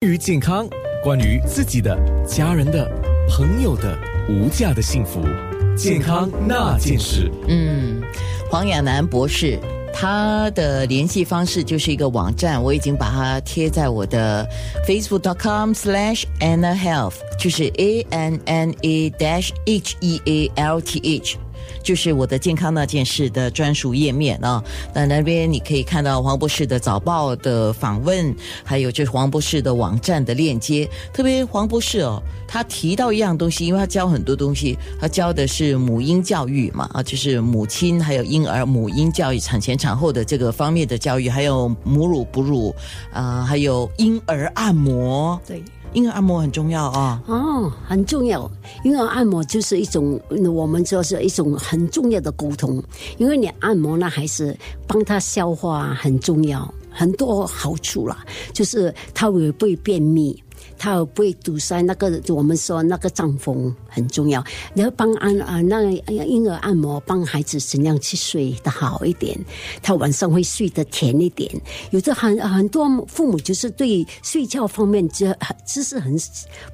关于健康，关于自己的、家人的、朋友的无价的幸福，健康那件事。嗯，黄亚楠博士，他的联系方式就是一个网站，我已经把它贴在我的 facebook.com/slash Anna Health，就是 A N N A dash H E A L T H。就是我的健康那件事的专属页面啊，那那边你可以看到黄博士的早报的访问，还有就是黄博士的网站的链接。特别黄博士哦，他提到一样东西，因为他教很多东西，他教的是母婴教育嘛啊，就是母亲还有婴儿母婴教育、产前产后的这个方面的教育，还有母乳哺乳啊，还有婴儿按摩。对。婴儿按摩很重要啊！哦，很重要。婴儿按摩就是一种，我们说是一种很重要的沟通。因为你按摩呢，还是帮他消化很重要，很多好处啦，就是他会不会便秘。它不会堵塞那个，我们说那个脏风很重要。你要帮按啊，那婴儿按摩，帮孩子怎样去睡得好一点，他晚上会睡得甜一点。有的很很多父母就是对睡觉方面知知识很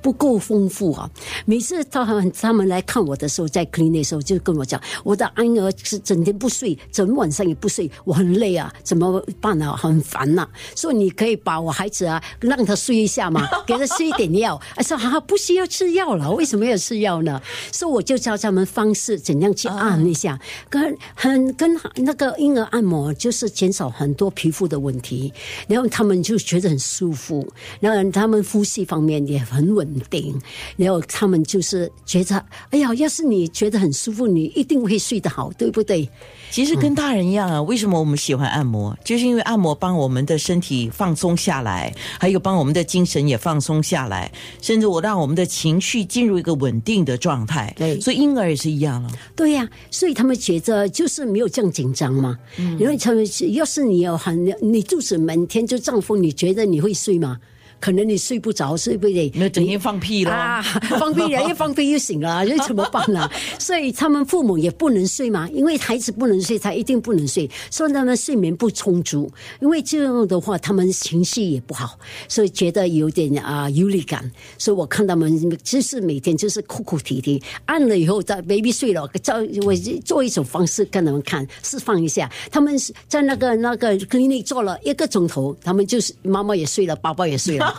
不够丰富啊。每次他们他们来看我的时候，在 clean 的时候就跟我讲，我的婴儿是整天不睡，整晚上也不睡，我很累啊，怎么办啊？很烦呐。所以你可以把我孩子啊，让他睡一下嘛，他。吃一点药，说哈不需要吃药了，为什么要吃药呢？所以我就教他们方式，怎样去按一下，跟很跟那个婴儿按摩，就是减少很多皮肤的问题，然后他们就觉得很舒服，然后他们呼吸方面也很稳定，然后他们就是觉得，哎呀，要是你觉得很舒服，你一定会睡得好，对不对？其实跟大人一样啊，为什么我们喜欢按摩？就是因为按摩帮我们的身体放松下来，还有帮我们的精神也放松下来，甚至我让我们的情绪进入一个稳定的状态。对，所以婴儿也是一样了。对呀，所以他们觉得就是没有这样紧张嘛。嗯，因为他们要是你有很你肚子每天就胀风，你觉得你会睡吗？可能你睡不着，睡不得，那整天放屁了，放屁了，一 放屁又醒了，这怎么办呢？所以他们父母也不能睡嘛，因为孩子不能睡，他一定不能睡，所以他们睡眠不充足，因为这样的话，他们情绪也不好，所以觉得有点啊无力感。所以我看他们就是每天就是哭哭啼啼，按了以后，在 baby 睡了，照我做一种方式跟他们看，释放一下。他们在那个那个 clinic 做了一个钟头，他们就是妈妈也睡了，爸爸也睡了。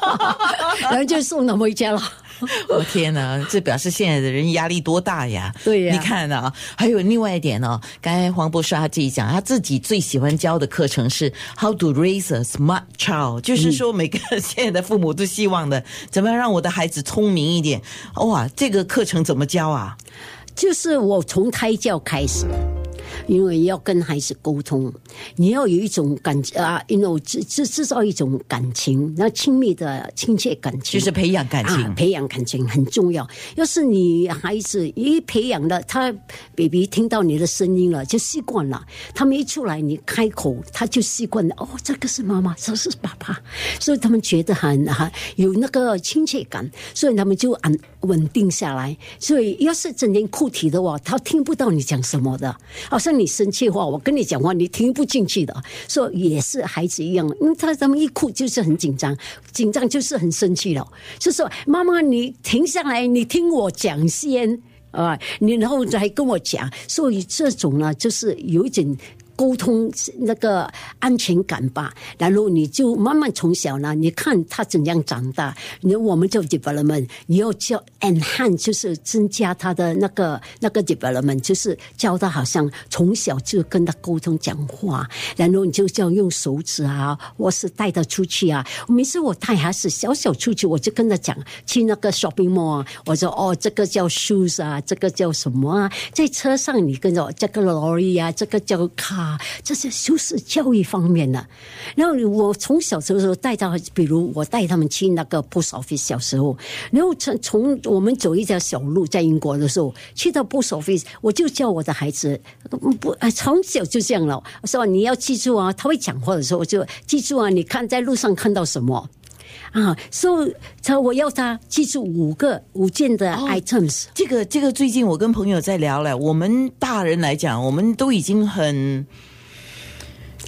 然后就送他回家了。我 天哪，这表示现在的人压力多大呀！对呀，你看啊，还有另外一点呢。刚才黄博士他自己讲，他自己最喜欢教的课程是 How to raise a smart child，就是说每个现在的父母都希望的，怎么样让我的孩子聪明一点？哇，这个课程怎么教啊？就是我从胎教开始。因为要跟孩子沟通，你要有一种感啊，因为制制制造一种感情，那亲密的亲切感情，就是培养感情，培养感情很重要。要是你孩子一培养了，他 baby 听到你的声音了，就习惯了。他们一出来，你开口，他就习惯了。哦，这个是妈妈，这是爸爸，所以他们觉得很很有那个亲切感，所以他们就安稳定下来。所以要是整天哭啼的话，他听不到你讲什么的，好像。你生气话，我跟你讲话，你听不进去的。说也是孩子一样，因为他他们一哭就是很紧张，紧张就是很生气了。就说妈妈，你停下来，你听我讲先啊，你然后再跟我讲。所以这种呢，就是有一点。沟通那个安全感吧，然后你就慢慢从小呢，你看他怎样长大，你我们叫 development，你要教 enhance，就是增加他的那个那个 development，就是教他好像从小就跟他沟通讲话，然后你就叫用手指啊，或是带他出去啊。每次我带孩子小小出去，我就跟他讲去那个 shopping mall，我说哦，这个叫 shoes 啊，这个叫什么啊？在车上你跟着这个 lorry 啊，这个叫 car。啊，这是就是教育方面的。然后我从小时候带到，比如我带他们去那个 post office，小时候，然后从从我们走一条小路，在英国的时候，去到 post office，我就教我的孩子，不，从小就这样了。我说你要记住啊，他会讲话的时候，我就记住啊。你看在路上看到什么啊？所以他我要他记住五个五件的 items。这个这个最近我跟朋友在聊了，我们大人来讲，我们都已经很。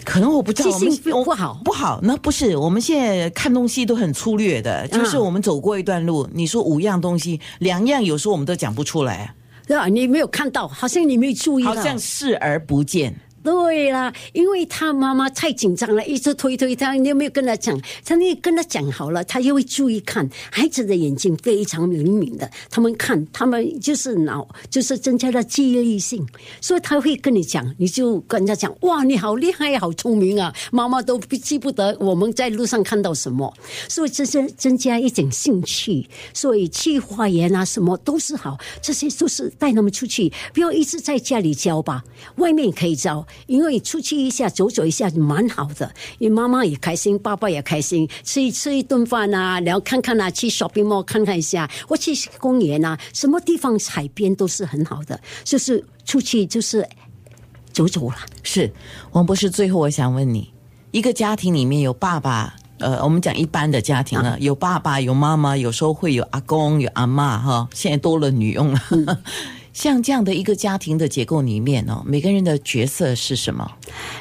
可能我不知道，记性我们不好不好。那不是，我们现在看东西都很粗略的，就是嗯我们走过一段路，你说五样东西，两样有时候我们都讲不出来，对吧？你没有看到，好像你没有注意到，好像视而不见。对啦，因为他妈妈太紧张了，一直推推他，你有没有跟他讲？他你跟他讲好了，他又会注意看。孩子的眼睛非常灵敏的，他们看，他们就是脑，就是增加了记忆力性，所以他会跟你讲，你就跟他讲，哇，你好厉害，好聪明啊！妈妈都记不得我们在路上看到什么，所以这是增加一点兴趣，所以去花园啊，什么都是好，这些都是带他们出去，不要一直在家里教吧，外面可以教。因为出去一下走走一下蛮好的，因为妈妈也开心，爸爸也开心，吃一吃一顿饭啊，然后看看啊，去 shopping mall 看看一下，或去公园啊，什么地方海边都是很好的，就是出去就是走走了。是王博士，最后我想问你，一个家庭里面有爸爸。呃，我们讲一般的家庭了，有爸爸，有妈妈，有时候会有阿公，有阿妈，哈，现在多了女佣了。像这样的一个家庭的结构里面哦，每个人的角色是什么？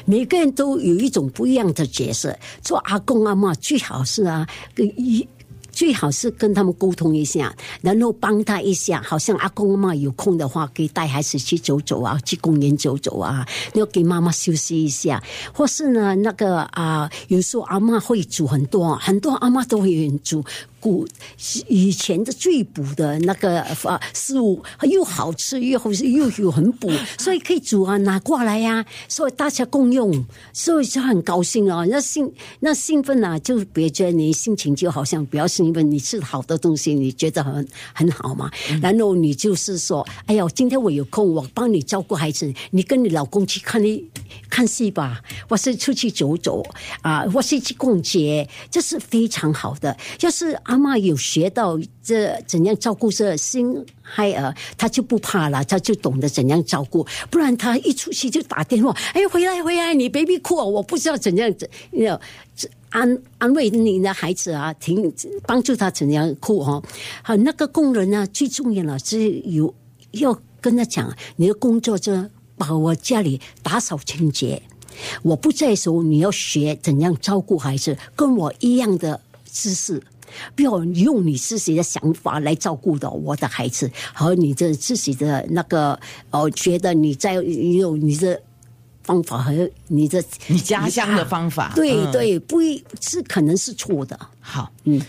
每个人都有一种不一样的角色。做阿公阿妈最好是啊，跟一。最好是跟他们沟通一下，然后帮他一下。好像阿公阿妈有空的话，可以带孩子去走走啊，去公园走走啊，要给妈妈休息一下。或是呢，那个啊，有时候阿妈会煮很多，很多阿妈都会煮。古以前的最补的那个啊食物又好吃又又有很补，所以可以煮啊拿过来呀、啊，所以大家共用，所以就很高兴啊。那兴那兴奋啊，就别觉得你心情就好像比较兴奋，你吃好的东西，你觉得很很好嘛。然后你就是说，哎呀，今天我有空，我帮你照顾孩子，你跟你老公去看一看戏吧，或是出去走走啊，或是去逛街，这是非常好的。要是阿妈有学到这怎样照顾这新孩儿，他就不怕了，他就懂得怎样照顾。不然他一出去就打电话，哎，回来回来，你 baby 哭，我不知道怎样要安安慰你的孩子啊，挺帮助他怎样哭哈。好，那个工人呢，最重要了是有要跟他讲，你的工作就把我家里打扫清洁。我不在的时候，你要学怎样照顾孩子，跟我一样的知识。不要用你自己的想法来照顾到我的孩子，和你的自己的那个哦，觉得你在有你的方法和你的你家乡的方法，对、嗯、对，不一是可能是错的。好，嗯，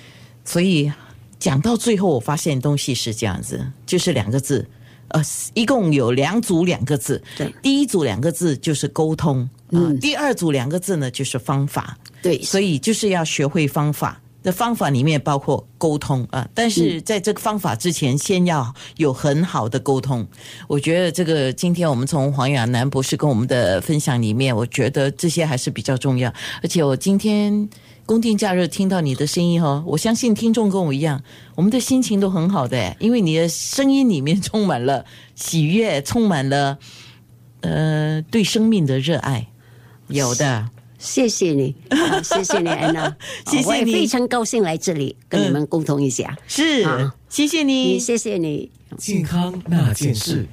所以讲到最后，我发现东西是这样子，就是两个字，呃，一共有两组两个字，对，第一组两个字就是沟通，嗯。呃，第二组两个字呢就是方法，对，所以就是要学会方法。的方法里面包括沟通啊，但是在这个方法之前，先要有很好的沟通。我觉得这个今天我们从黄亚楠博士跟我们的分享里面，我觉得这些还是比较重要。而且我今天公定假日听到你的声音哦，我相信听众跟我一样，我们的心情都很好的，因为你的声音里面充满了喜悦，充满了呃对生命的热爱，有的。谢谢你，啊、谢谢你，安娜，谢谢你，我也非常高兴来这里跟你们沟通一下。是，啊谢谢你，谢谢你。健康那件事。